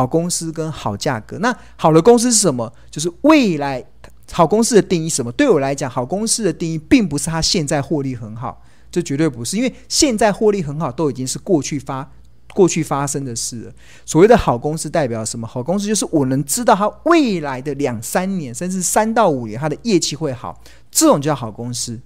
好公司跟好价格。那好的公司是什么？就是未来好公司的定义什么？对我来讲，好公司的定义并不是它现在获利很好，这绝对不是，因为现在获利很好都已经是过去发过去发生的事了。所谓的好公司代表什么？好公司就是我能知道它未来的两三年甚至三到五年它的业绩会好，这种叫好公司。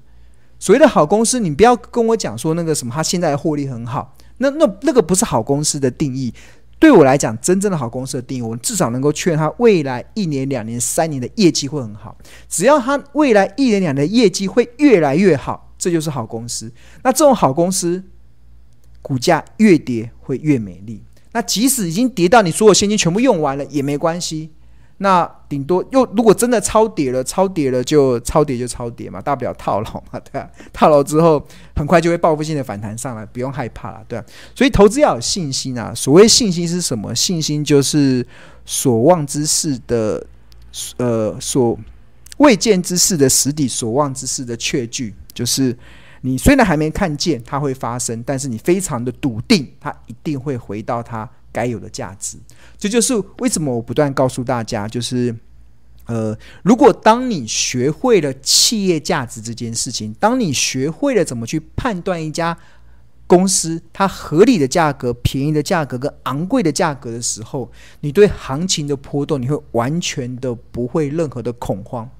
所谓的好公司，你不要跟我讲说那个什么，它现在的获利很好，那那那个不是好公司的定义。对我来讲，真正的好公司的定义，我们至少能够确认它未来一年、两年、三年的业绩会很好。只要它未来一年、两年的业绩会越来越好，这就是好公司。那这种好公司，股价越跌会越美丽。那即使已经跌到你所有现金全部用完了也没关系。那顶多又如果真的超跌了，超跌了就超跌就超跌嘛，大不了套牢嘛，对啊，套牢之后很快就会报复性的反弹上来，不用害怕了，对啊。所以投资要有信心啊。所谓信心是什么？信心就是所望之事的，呃，所未见之事的实底，所望之事的确据。就是你虽然还没看见它会发生，但是你非常的笃定，它一定会回到它。该有的价值，这就是为什么我不断告诉大家，就是，呃，如果当你学会了企业价值这件事情，当你学会了怎么去判断一家公司它合理的价格、便宜的价格跟昂贵的价格的时候，你对行情的波动，你会完全的不会任何的恐慌，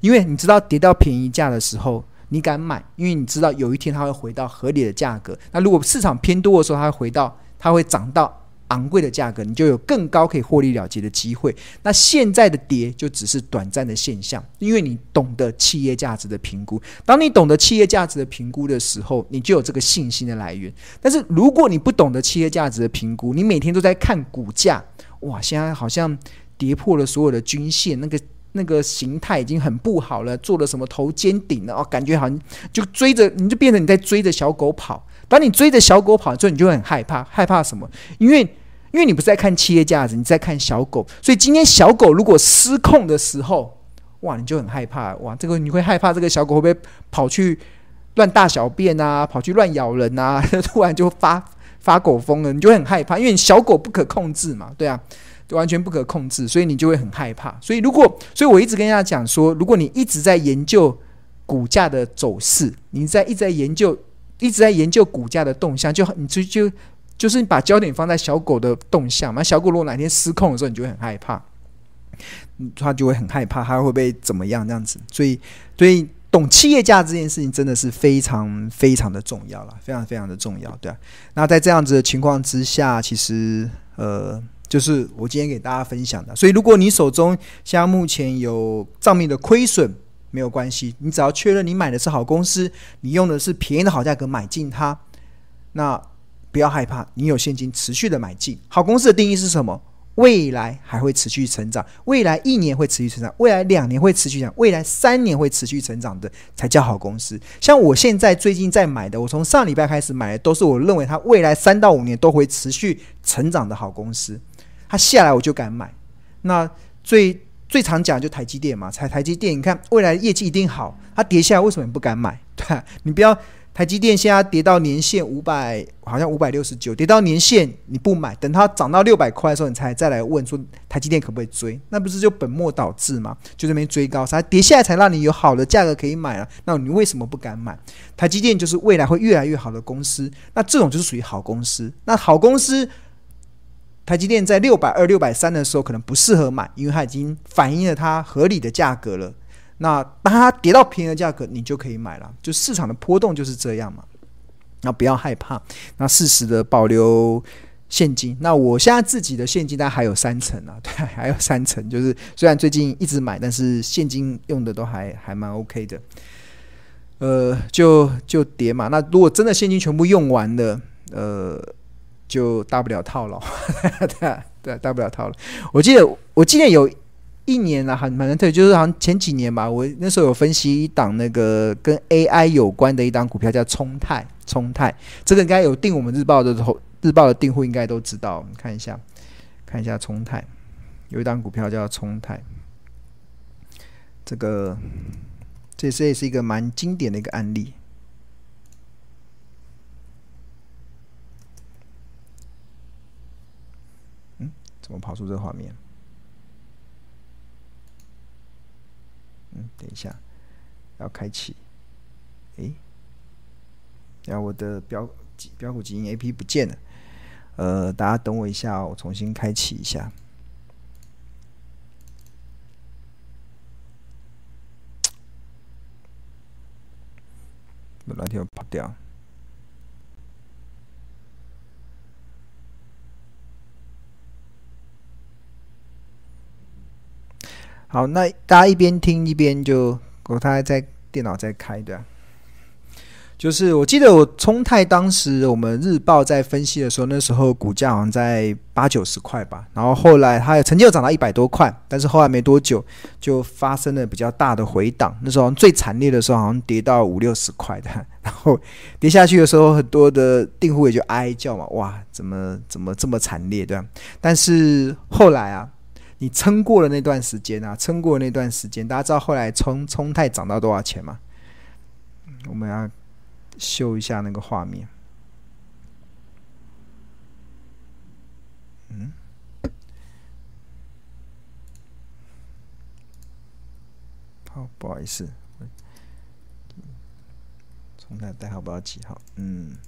因为你知道跌到便宜价的时候，你敢买，因为你知道有一天它会回到合理的价格。那如果市场偏多的时候，它会回到，它会涨到。昂贵的价格，你就有更高可以获利了结的机会。那现在的跌就只是短暂的现象，因为你懂得企业价值的评估。当你懂得企业价值的评估的时候，你就有这个信心的来源。但是如果你不懂得企业价值的评估，你每天都在看股价，哇，现在好像跌破了所有的均线，那个那个形态已经很不好了，做了什么头肩顶了哦，感觉好像就追着，你就变成你在追着小狗跑。当你追着小狗跑之后，你就很害怕，害怕什么？因为，因为你不是在看企业价值，你在看小狗。所以今天小狗如果失控的时候，哇，你就很害怕，哇，这个你会害怕这个小狗会不会跑去乱大小便啊，跑去乱咬人啊，突然就发发狗疯了，你就很害怕，因为你小狗不可控制嘛，对啊，就完全不可控制，所以你就会很害怕。所以如果，所以我一直跟大家讲说，如果你一直在研究股价的走势，你在一直在研究。一直在研究股价的动向，就你就就就是你把焦点放在小狗的动向嘛。小狗如果哪天失控的时候，你就会很害怕，它就会很害怕，它会不会怎么样这样子？所以，所以懂企业价这件事情真的是非常非常的重要了，非常非常的重要，对。那在这样子的情况之下，其实呃，就是我今天给大家分享的。所以，如果你手中像目前有账面的亏损，没有关系，你只要确认你买的是好公司，你用的是便宜的好价格买进它，那不要害怕，你有现金持续的买进。好公司的定义是什么？未来还会持续成长，未来一年会持续成长，未来两年会持续成长，未来三年会持续成长的才叫好公司。像我现在最近在买的，我从上礼拜开始买的，都是我认为它未来三到五年都会持续成长的好公司。它下来我就敢买。那最。最常讲就台积电嘛，台台积电，你看未来业绩一定好，它跌下来为什么你不敢买？对啊，你不要台积电现在跌到年线五百，好像五百六十九，跌到年线你不买，等它涨到六百块的时候，你才再来问说台积电可不可以追？那不是就本末倒置吗？就这边追高，才跌下来才让你有好的价格可以买了，那你为什么不敢买？台积电就是未来会越来越好的公司，那这种就是属于好公司，那好公司。台积电在六百二、六百三的时候可能不适合买，因为它已经反映了它合理的价格了。那当它跌到便宜的价格，你就可以买了。就市场的波动就是这样嘛。那不要害怕，那适时的保留现金。那我现在自己的现金大概还有三成啊，对，还有三成。就是虽然最近一直买，但是现金用的都还还蛮 OK 的。呃，就就跌嘛。那如果真的现金全部用完了，呃。就大不了套牢，对啊对，大不了套牢。我记得我记得有一年啊，很蛮特别，就是好像前几年吧，我那时候有分析一档那个跟 AI 有关的一档股票，叫冲泰。冲泰这个应该有订我们日报的头日报的订户应该都知道。你看一下，看一下冲泰，有一档股票叫冲泰，这个这这也是一个蛮经典的一个案例。怎么跑出这个画面？嗯，等一下，要开启。哎，然后我的标标股基因 A P 不见了。呃，大家等我一下哦，我重新开启一下。那天跑掉。好，那大家一边听一边就，我他还在电脑在开的。就是我记得我冲泰当时我们日报在分析的时候，那时候股价好像在八九十块吧，然后后来它也曾经有涨到一百多块，但是后来没多久就发生了比较大的回档，那时候最惨烈的时候好像跌到五六十块的，然后跌下去的时候，很多的订户也就哀叫嘛，哇，怎么怎么这么惨烈，对吧？但是后来啊，你撑过了那段时间啊，撑过了那段时间，大家知道后来冲冲泰涨到多少钱吗？我们要。秀一下那个画面。嗯，好，不好意思，重来代号不知道几号？嗯，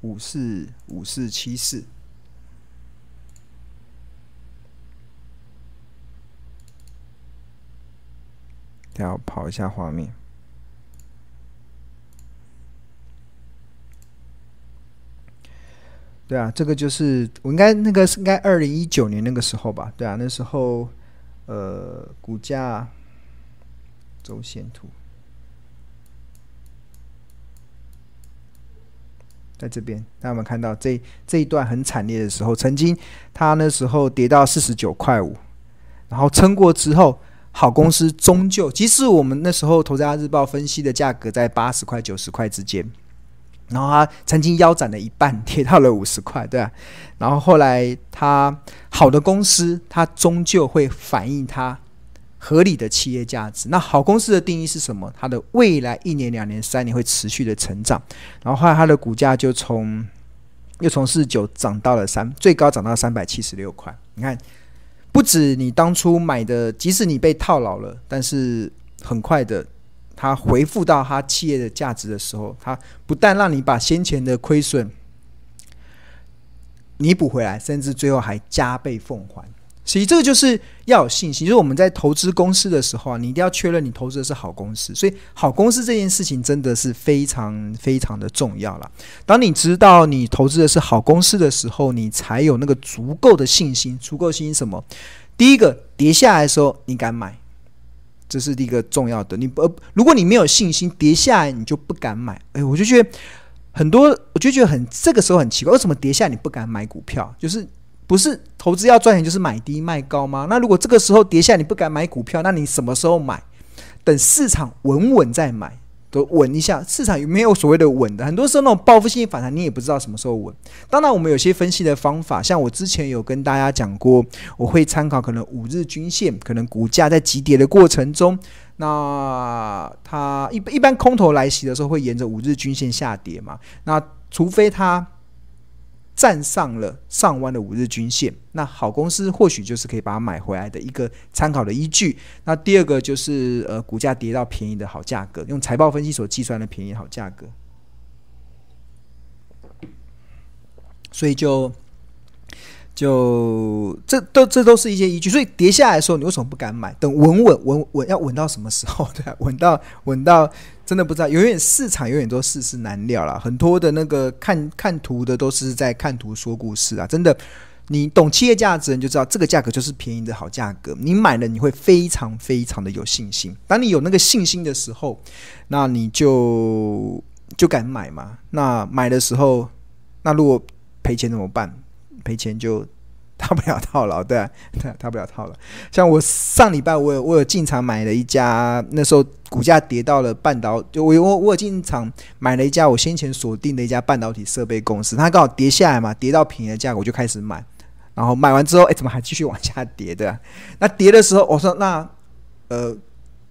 五四五四七四。要跑一下画面，对啊，这个就是我应该那个是应该二零一九年那个时候吧？对啊，那时候呃，股价周线图在这边，大家有没有看到这这一段很惨烈的时候？曾经它那时候跌到四十九块五，然后撑过之后。好公司终究，即使我们那时候《投资家日报》分析的价格在八十块、九十块之间，然后它曾经腰斩了一半，跌到了五十块，对啊。然后后来它好的公司，它终究会反映它合理的企业价值。那好公司的定义是什么？它的未来一年、两年、三年会持续的成长。然后后来它的股价就从又从四十九涨到了三，最高涨到三百七十六块。你看。不止你当初买的，即使你被套牢了，但是很快的，它回复到它企业的价值的时候，它不但让你把先前的亏损弥补回来，甚至最后还加倍奉还。所以这个就是要有信心。就是我们在投资公司的时候啊，你一定要确认你投资的是好公司。所以好公司这件事情真的是非常非常的重要了。当你知道你投资的是好公司的时候，你才有那个足够的信心。足够信心什么？第一个，跌下来的时候你敢买，这是第一个重要的。你不，如果你没有信心，跌下来你就不敢买。哎，我就觉得很多，我就觉得很这个时候很奇怪，为什么跌下来你不敢买股票？就是。不是投资要赚钱就是买低卖高吗？那如果这个时候跌下你不敢买股票，那你什么时候买？等市场稳稳再买，都稳一下。市场有没有所谓的稳的？很多时候那种报复性反弹，你也不知道什么时候稳。当然，我们有些分析的方法，像我之前有跟大家讲过，我会参考可能五日均线，可能股价在急跌的过程中，那它一一般空头来袭的时候会沿着五日均线下跌嘛？那除非它。站上了上弯的五日均线，那好公司或许就是可以把它买回来的一个参考的依据。那第二个就是呃，股价跌到便宜的好价格，用财报分析所计算的便宜好价格。所以就就这都这都是一些依据。所以跌下来的时候，你为什么不敢买？等稳稳稳稳要稳到什么时候？对啊，稳到稳到。真的不知道，永远市场永远都世事难料啦。很多的那个看看图的都是在看图说故事啊！真的，你懂企业价值，你就知道这个价格就是便宜的好价格。你买了，你会非常非常的有信心。当你有那个信心的时候，那你就就敢买嘛。那买的时候，那如果赔钱怎么办？赔钱就。大不了套牢，对啊，对，大不了套牢。像我上礼拜，我有我有进场买了一家，那时候股价跌到了半导，就我我我有进场买了一家我先前锁定的一家半导体设备公司，它刚好跌下来嘛，跌到便宜的价格，我就开始买。然后买完之后，哎，怎么还继续往下跌？对啊，那跌的时候，我说那呃，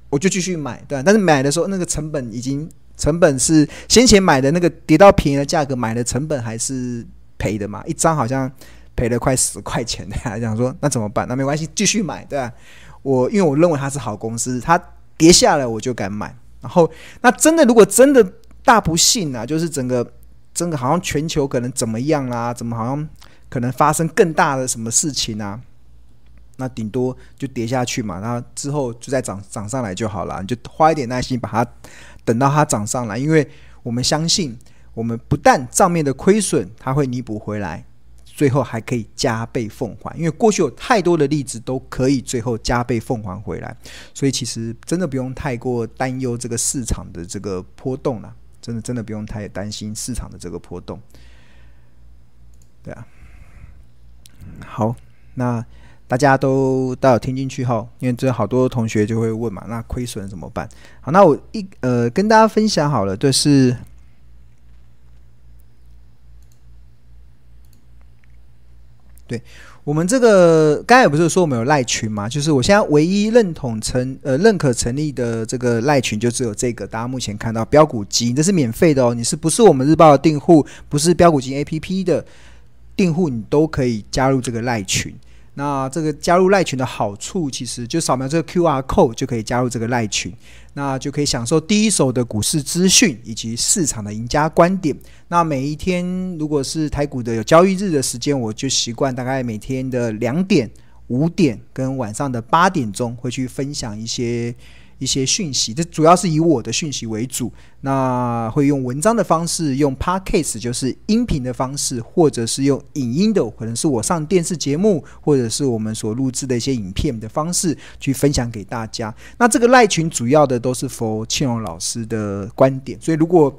我就继续买，对啊，但是买的时候那个成本已经成本是先前买的那个跌到便宜的价格买的成本还是赔的嘛？一张好像赔了快十块钱，大家讲说那怎么办？那没关系，继续买，对吧？我因为我认为它是好公司，它跌下来我就敢买。然后那真的如果真的大不幸啊，就是整个整个好像全球可能怎么样啦、啊？怎么好像可能发生更大的什么事情啊？那顶多就跌下去嘛，然后之后就再涨涨上来就好了。你就花一点耐心把它等到它涨上来，因为我们相信，我们不但账面的亏损它会弥补回来，最后还可以加倍奉还。因为过去有太多的例子都可以最后加倍奉还回来，所以其实真的不用太过担忧这个市场的这个波动了。真的真的不用太担心市场的这个波动。对啊，好，那。大家都都有听进去后，因为这好多同学就会问嘛，那亏损怎么办？好，那我一呃跟大家分享好了，就是对我们这个刚才不是说我们有赖群吗？就是我现在唯一认同成呃认可成立的这个赖群就只有这个，大家目前看到标股金，这是免费的哦。你是不是我们日报的订户，不是标股金 APP 的订户，你都可以加入这个赖群。那这个加入赖群的好处，其实就扫描这个 QR code 就可以加入这个赖群，那就可以享受第一手的股市资讯以及市场的赢家观点。那每一天如果是台股的有交易日的时间，我就习惯大概每天的两点、五点跟晚上的八点钟会去分享一些。一些讯息，这主要是以我的讯息为主。那会用文章的方式，用 Podcast 就是音频的方式，或者是用影音的，可能是我上电视节目，或者是我们所录制的一些影片的方式去分享给大家。那这个赖群主要的都是 for 庆荣老师的观点，所以如果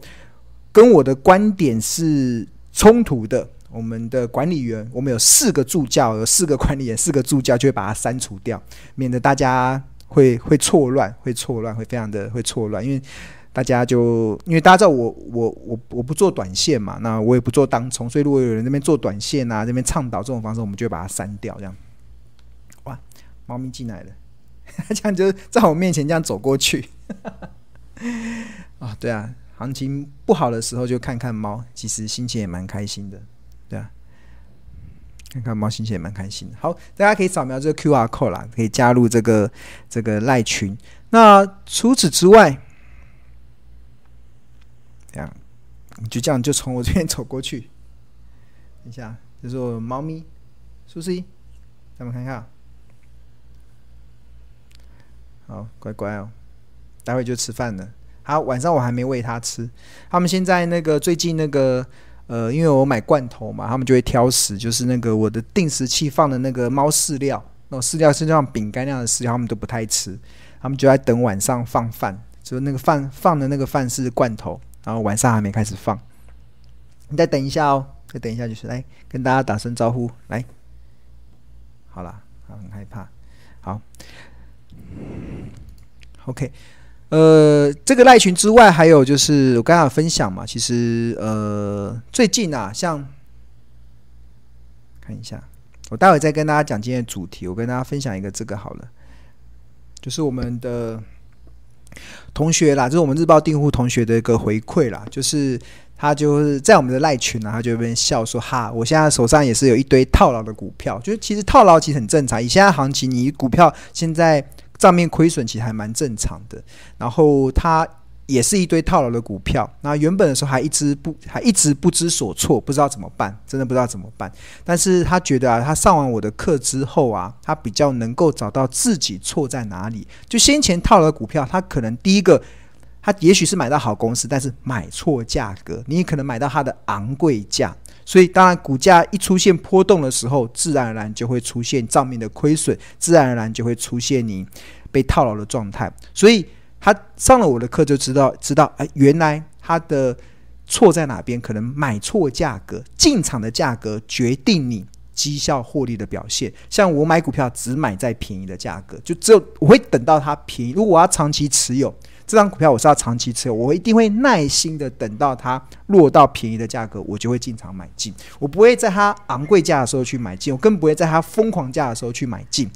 跟我的观点是冲突的，我们的管理员，我们有四个助教，有四个管理员，四个助教就会把它删除掉，免得大家。会会错乱，会错乱，会非常的会错乱，因为大家就因为大家知道我我我我不做短线嘛，那我也不做当冲，所以如果有人那边做短线啊，那边倡导这种方式，我们就会把它删掉，这样。哇，猫咪进来了，这样就在我面前这样走过去。啊，对啊，行情不好的时候就看看猫，其实心情也蛮开心的，对啊。看看猫星星也蛮开心的。好，大家可以扫描这个 QR code 啦，可以加入这个这个赖群。那除此之外，这样你就这样就从我这边走过去。等一下，这是我猫咪苏西，咱们看看。好，乖乖哦，待会就吃饭了。好，晚上我还没喂它吃。他们现在那个最近那个。呃，因为我买罐头嘛，他们就会挑食，就是那个我的定时器放的那个猫饲料，那种饲料是像饼干那样的饲料，他们都不太吃，他们就在等晚上放饭，就是那个饭放的那个饭是罐头，然后晚上还没开始放，你再等一下哦，再等一下就是来跟大家打声招呼，来，好了，很害怕，好，OK。呃，这个赖群之外，还有就是我刚刚分享嘛，其实呃，最近啊，像看一下，我待会再跟大家讲今天的主题。我跟大家分享一个这个好了，就是我们的同学啦，就是我们日报订户同学的一个回馈啦，就是他就是在我们的赖群啊，他就边笑说：“哈，我现在手上也是有一堆套牢的股票，就是其实套牢其实很正常，以现在行情，你股票现在。”账面亏损其实还蛮正常的，然后他也是一堆套牢的股票，那原本的时候还一直不还一直不知所措，不知道怎么办，真的不知道怎么办。但是他觉得啊，他上完我的课之后啊，他比较能够找到自己错在哪里。就先前套牢的股票，他可能第一个，他也许是买到好公司，但是买错价格，你也可能买到它的昂贵价。所以，当然，股价一出现波动的时候，自然而然就会出现账面的亏损，自然而然就会出现你被套牢的状态。所以，他上了我的课就知道，知道，哎，原来他的错在哪边？可能买错价格，进场的价格决定你绩效获利的表现。像我买股票，只买在便宜的价格，就只有我会等到它便宜。如果我要长期持有。这张股票我是要长期持有，我一定会耐心的等到它落到便宜的价格，我就会进场买进。我不会在它昂贵价的时候去买进，我更不会在它疯狂价的时候去买进。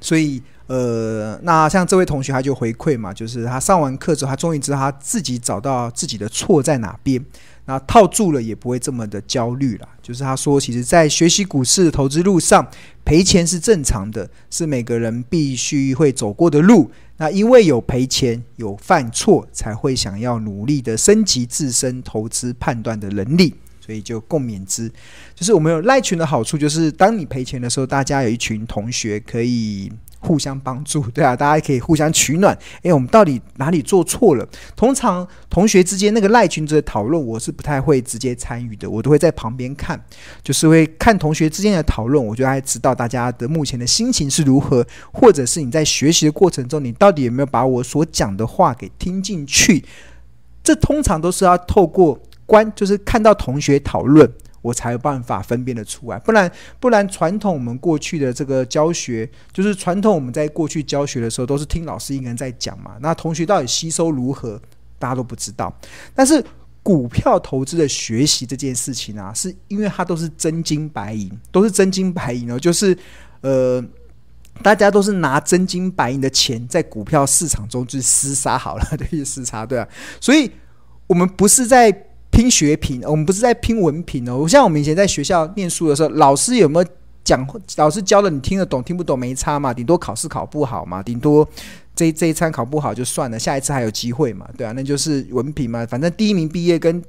所以，呃，那像这位同学他就回馈嘛，就是他上完课之后，他终于知道他自己找到自己的错在哪边，那套住了也不会这么的焦虑了。就是他说，其实，在学习股市投资路上，赔钱是正常的，是每个人必须会走过的路。那因为有赔钱、有犯错，才会想要努力的升级自身投资判断的能力。所以就共勉之，就是我们有赖群的好处，就是当你赔钱的时候，大家有一群同学可以互相帮助，对啊，大家可以互相取暖。诶，我们到底哪里做错了？通常同学之间那个赖群的讨论，我是不太会直接参与的，我都会在旁边看，就是会看同学之间的讨论，我就还知道大家的目前的心情是如何，或者是你在学习的过程中，你到底有没有把我所讲的话给听进去？这通常都是要透过。关就是看到同学讨论，我才有办法分辨得出来，不然不然传统我们过去的这个教学，就是传统我们在过去教学的时候，都是听老师一个人在讲嘛，那同学到底吸收如何，大家都不知道。但是股票投资的学习这件事情啊，是因为它都是真金白银，都是真金白银哦，就是呃，大家都是拿真金白银的钱在股票市场中去厮杀好了，对，厮杀对啊，所以我们不是在。拼学品，我们不是在拼文凭哦。像我们以前在学校念书的时候，老师有没有讲？老师教的你听得懂，听不懂没差嘛？顶多考试考不好嘛？顶多这这一餐考不好就算了，下一次还有机会嘛？对啊，那就是文凭嘛。反正第一名毕业跟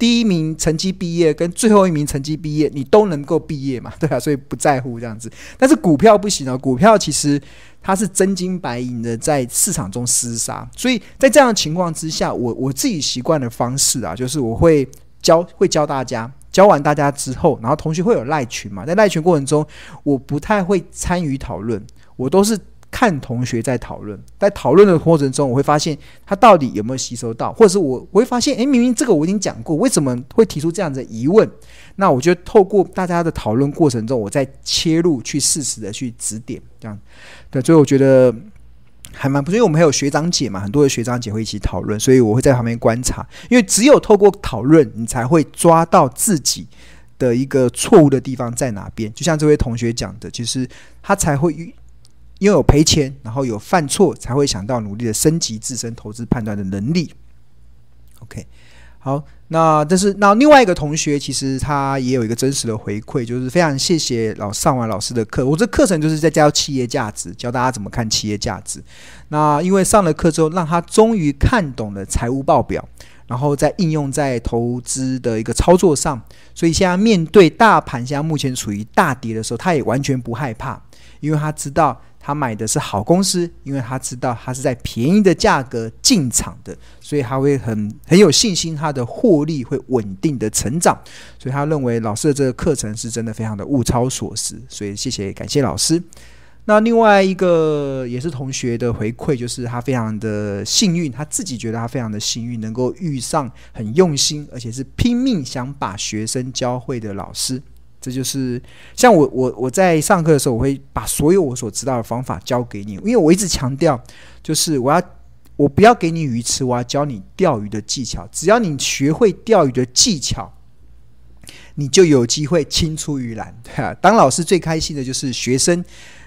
第一名成绩毕业跟最后一名成绩毕业，你都能够毕业嘛？对啊，所以不在乎这样子。但是股票不行哦，股票其实。它是真金白银的在市场中厮杀，所以在这样的情况之下，我我自己习惯的方式啊，就是我会教会教大家，教完大家之后，然后同学会有赖群嘛，在赖群过程中，我不太会参与讨论，我都是。看同学在讨论，在讨论的过程中，我会发现他到底有没有吸收到，或者是我我会发现，诶，明明这个我已经讲过，为什么会提出这样的疑问？那我觉得透过大家的讨论过程中，我再切入去适时的去指点，这样对，所以我觉得还蛮不错。因为我们还有学长姐嘛，很多的学长姐会一起讨论，所以我会在旁边观察。因为只有透过讨论，你才会抓到自己的一个错误的地方在哪边。就像这位同学讲的，其实他才会。因为有赔钱，然后有犯错，才会想到努力的升级自身投资判断的能力。OK，好，那这是那另外一个同学，其实他也有一个真实的回馈，就是非常谢谢老上完老师的课。我这课程就是在教企业价值，教大家怎么看企业价值。那因为上了课之后，让他终于看懂了财务报表，然后再应用在投资的一个操作上，所以现在面对大盘现在目前处于大跌的时候，他也完全不害怕，因为他知道。他买的是好公司，因为他知道他是在便宜的价格进场的，所以他会很很有信心，他的获利会稳定的成长。所以他认为老师的这个课程是真的非常的物超所值。所以谢谢感谢老师。那另外一个也是同学的回馈，就是他非常的幸运，他自己觉得他非常的幸运，能够遇上很用心而且是拼命想把学生教会的老师。这就是像我我我在上课的时候，我会把所有我所知道的方法教给你，因为我一直强调，就是我要我不要给你鱼吃，我要教你钓鱼的技巧。只要你学会钓鱼的技巧，你就有机会青出于蓝。对啊，当老师最开心的就是学生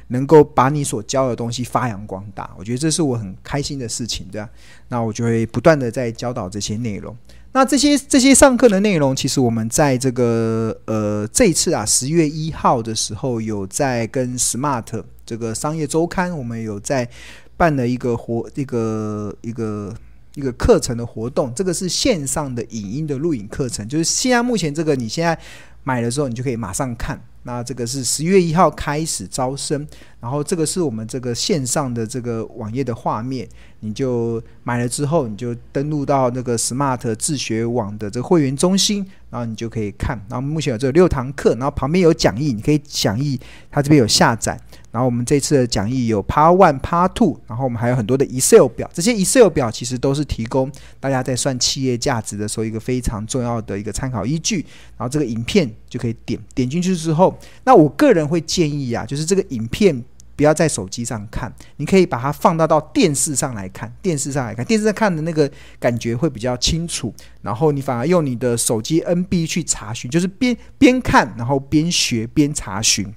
能够把你所教的东西发扬光大，我觉得这是我很开心的事情，对啊，那我就会不断的在教导这些内容。那这些这些上课的内容，其实我们在这个呃这一次啊十月一号的时候，有在跟 Smart 这个商业周刊，我们有在办了一个活一个一个一个课程的活动。这个是线上的影音的录影课程，就是现在目前这个你现在买的时候，你就可以马上看。那这个是十月一号开始招生，然后这个是我们这个线上的这个网页的画面，你就买了之后，你就登录到那个 Smart 自学网的这个会员中心，然后你就可以看。然后目前有这六堂课，然后旁边有讲义，你可以讲义，它这边有下载。然后我们这次的讲义有 Part One、Part Two，然后我们还有很多的 Excel 表，这些 Excel 表其实都是提供大家在算企业价值的时候一个非常重要的一个参考依据。然后这个影片就可以点点进去之后，那我个人会建议啊，就是这个影片不要在手机上看，你可以把它放大到电视上来看，电视上来看，电视上看的那个感觉会比较清楚。然后你反而用你的手机 NB 去查询，就是边边看然后边学边查询。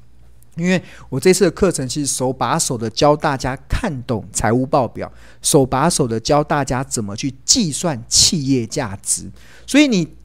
因为我这次的课程是手把手的教大家看懂财务报表，手把手的教大家怎么去计算企业价值。所以你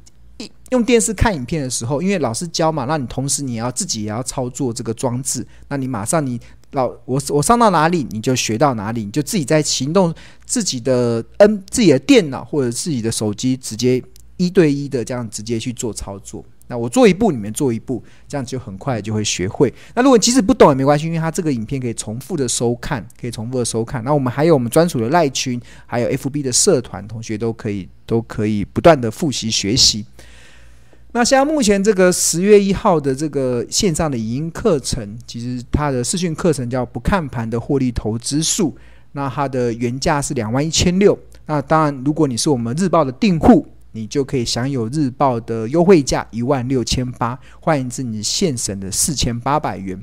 用电视看影片的时候，因为老师教嘛，那你同时你要自己也要操作这个装置，那你马上你老我我上到哪里你就学到哪里，你就自己在行动自己的 N 自己的电脑或者自己的手机，直接一对一的这样直接去做操作。那我做一步，你们做一步，这样就很快就会学会。那如果即使不懂也没关系，因为它这个影片可以重复的收看，可以重复的收看。那我们还有我们专属的赖群，还有 FB 的社团，同学都可以都可以不断的复习学习。那像目前这个十月一号的这个线上的影音课程，其实它的视讯课程叫不看盘的获利投资术，那它的原价是两万一千六。那当然，如果你是我们日报的订户。你就可以享有日报的优惠价一万六千八，换言之，你现省的四千八百元。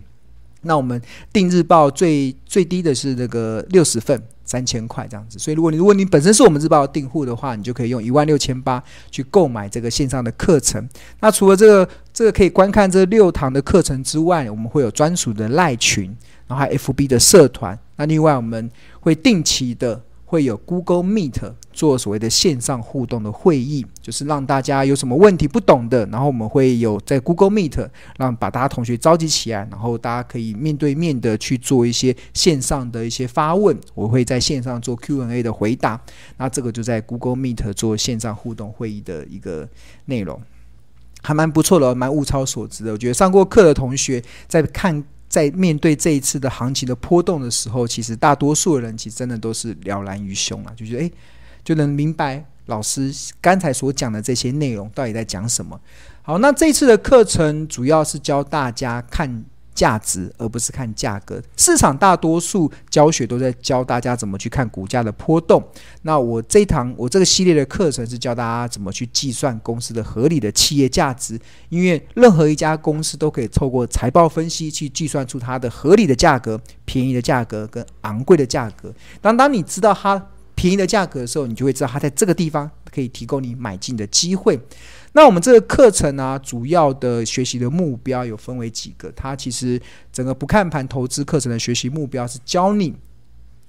那我们订日报最最低的是那个六十份，三千块这样子。所以，如果你如果你本身是我们日报的订户的话，你就可以用一万六千八去购买这个线上的课程。那除了这个这个可以观看这六堂的课程之外，我们会有专属的赖群，然后还有 FB 的社团。那另外我们会定期的。会有 Google Meet 做所谓的线上互动的会议，就是让大家有什么问题不懂的，然后我们会有在 Google Meet 让把大家同学召集起来，然后大家可以面对面的去做一些线上的一些发问，我会在线上做 Q&A 的回答。那这个就在 Google Meet 做线上互动会议的一个内容，还蛮不错的，蛮物超所值的。我觉得上过课的同学在看。在面对这一次的行情的波动的时候，其实大多数的人其实真的都是了然于胸啊，就觉得诶，就能明白老师刚才所讲的这些内容到底在讲什么。好，那这次的课程主要是教大家看。价值，而不是看价格。市场大多数教学都在教大家怎么去看股价的波动。那我这一堂，我这个系列的课程是教大家怎么去计算公司的合理的企业价值。因为任何一家公司都可以透过财报分析去计算出它的合理的价格、便宜的价格跟昂贵的价格。当当你知道它便宜的价格的时候，你就会知道它在这个地方可以提供你买进的机会。那我们这个课程呢、主要的学习的目标有分为几个。它其实整个不看盘投资课程的学习目标是教你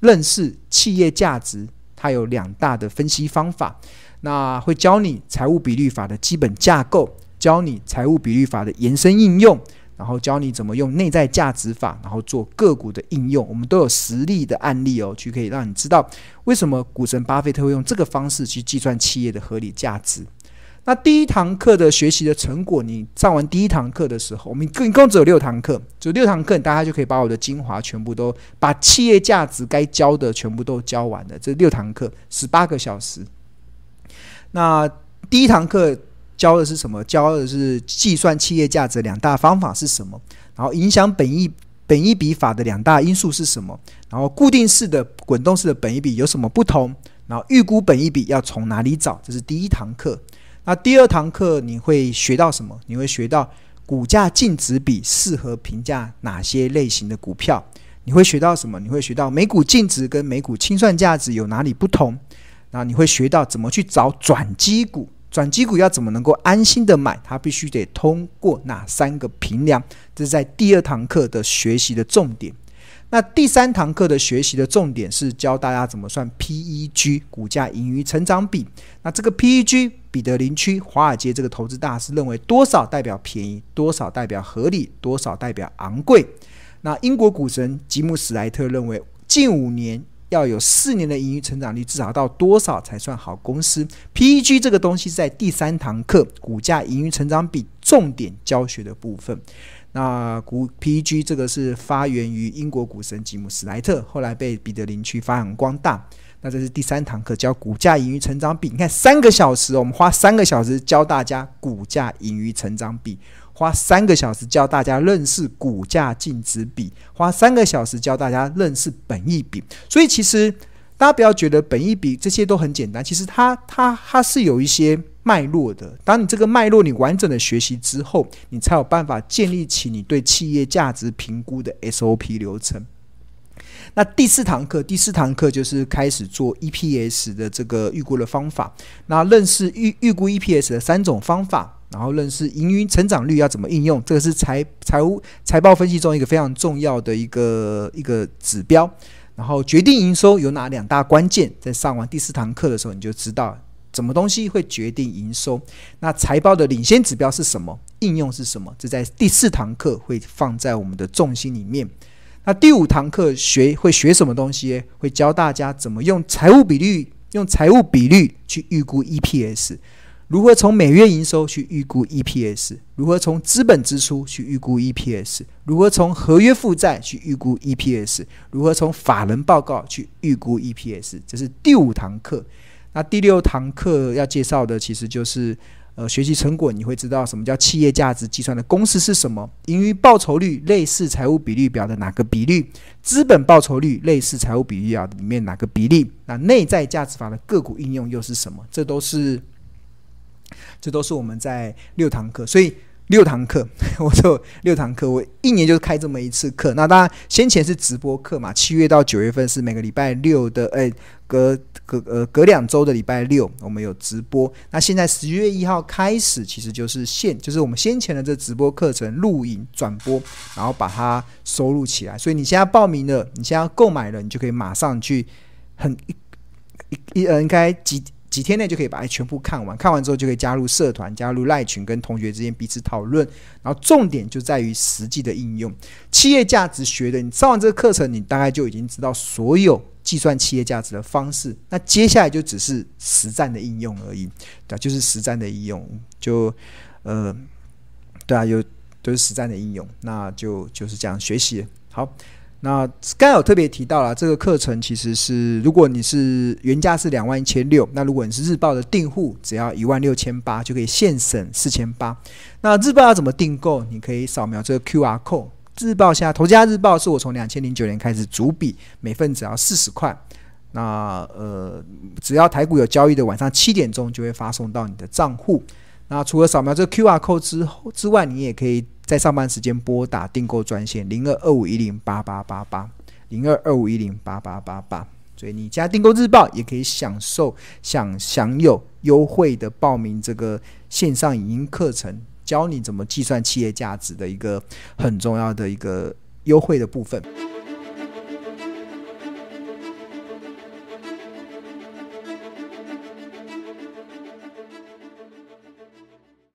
认识企业价值，它有两大的分析方法。那会教你财务比率法的基本架构，教你财务比率法的延伸应用，然后教你怎么用内在价值法，然后做个股的应用。我们都有实例的案例哦，去可以让你知道为什么股神巴菲特会用这个方式去计算企业的合理价值。那第一堂课的学习的成果，你上完第一堂课的时候，我们一共只有六堂课，就六堂课，大家就可以把我的精华全部都把企业价值该教的全部都教完了。这六堂课十八个小时。那第一堂课教的是什么？教的是计算企业价值两大方法是什么？然后影响本一本一比法的两大因素是什么？然后固定式的、滚动式的本一比有什么不同？然后预估本一比要从哪里找？这是第一堂课。那第二堂课你会学到什么？你会学到股价净值比适合评价哪些类型的股票？你会学到什么？你会学到每股净值跟每股清算价值有哪里不同？然后你会学到怎么去找转机股？转机股要怎么能够安心的买？它必须得通过哪三个评量？这是在第二堂课的学习的重点。那第三堂课的学习的重点是教大家怎么算 PEG 股价盈余成长比。那这个 PEG 彼得林区华尔街这个投资大师认为多少代表便宜，多少代表合理，多少代表昂贵。那英国股神吉姆史莱特认为近五年要有四年的盈余成长率至少到多少才算好公司？PEG 这个东西在第三堂课股价盈余成长比重点教学的部分。那股 PEG 这个是发源于英国股神吉姆史莱特，后来被彼得林区发扬光大。那这是第三堂课教股价盈余成长比。你看三个小时，我们花三个小时教大家股价盈余成长比，花三个小时教大家认识股价净值比，花三个小时教大家认识本益比。所以其实大家不要觉得本益比这些都很简单，其实它它它是有一些。脉络的，当你这个脉络你完整的学习之后，你才有办法建立起你对企业价值评估的 SOP 流程。那第四堂课，第四堂课就是开始做 EPS 的这个预估的方法。那认识预预估 EPS 的三种方法，然后认识营运成长率要怎么应用，这个是财财务财报分析中一个非常重要的一个一个指标。然后决定营收有哪两大关键，在上完第四堂课的时候，你就知道什么东西会决定营收。那财报的领先指标是什么？应用是什么？这在第四堂课会放在我们的重心里面。那第五堂课学会学什么东西？会教大家怎么用财务比率，用财务比率去预估 EPS。如何从每月营收去预估 EPS？如何从资本支出去预估 EPS？如何从合约负债去预估 EPS？如何从法人报告去预估 EPS？这是第五堂课。那第六堂课要介绍的其实就是呃学习成果，你会知道什么叫企业价值计算的公式是什么？盈余报酬率类似财务比率表的哪个比率？资本报酬率类似财务比率表里面哪个比例？那内在价值法的个股应用又是什么？这都是。这都是我们在六堂课，所以六堂课，我就六堂课，我一年就开这么一次课。那当然，先前是直播课嘛，七月到九月份是每个礼拜六的，哎，隔隔呃隔两周的礼拜六我们有直播。那现在十月一号开始，其实就是现，就是我们先前的这直播课程录影转播，然后把它收录起来。所以你现在报名了，你现在购买了，你就可以马上去很一一呃应该几。几天内就可以把它全部看完，看完之后就可以加入社团、加入赖群，跟同学之间彼此讨论。然后重点就在于实际的应用。企业价值学的，你上完这个课程，你大概就已经知道所有计算企业价值的方式。那接下来就只是实战的应用而已，对，就是实战的应用，就呃，对啊，有都、是实战的应用，那就就是这样学习。好。那刚有特别提到了这个课程，其实是如果你是原价是两万一千六，那如果你是日报的订户，只要一万六千八就可以现省四千八。那日报要怎么订购？你可以扫描这个 QR code。日报现在头家日报是我从两千零九年开始主笔，每份只要四十块。那呃，只要台股有交易的晚上七点钟就会发送到你的账户。那除了扫描这个 QR code 之后之外，你也可以。在上班时间拨打订购专线零二二五一零八八八八零二二五一零八八八八，所以你加订购日报也可以享受享享有优惠的报名这个线上影音课程，教你怎么计算企业价值的一个很重要的一个优惠的部分。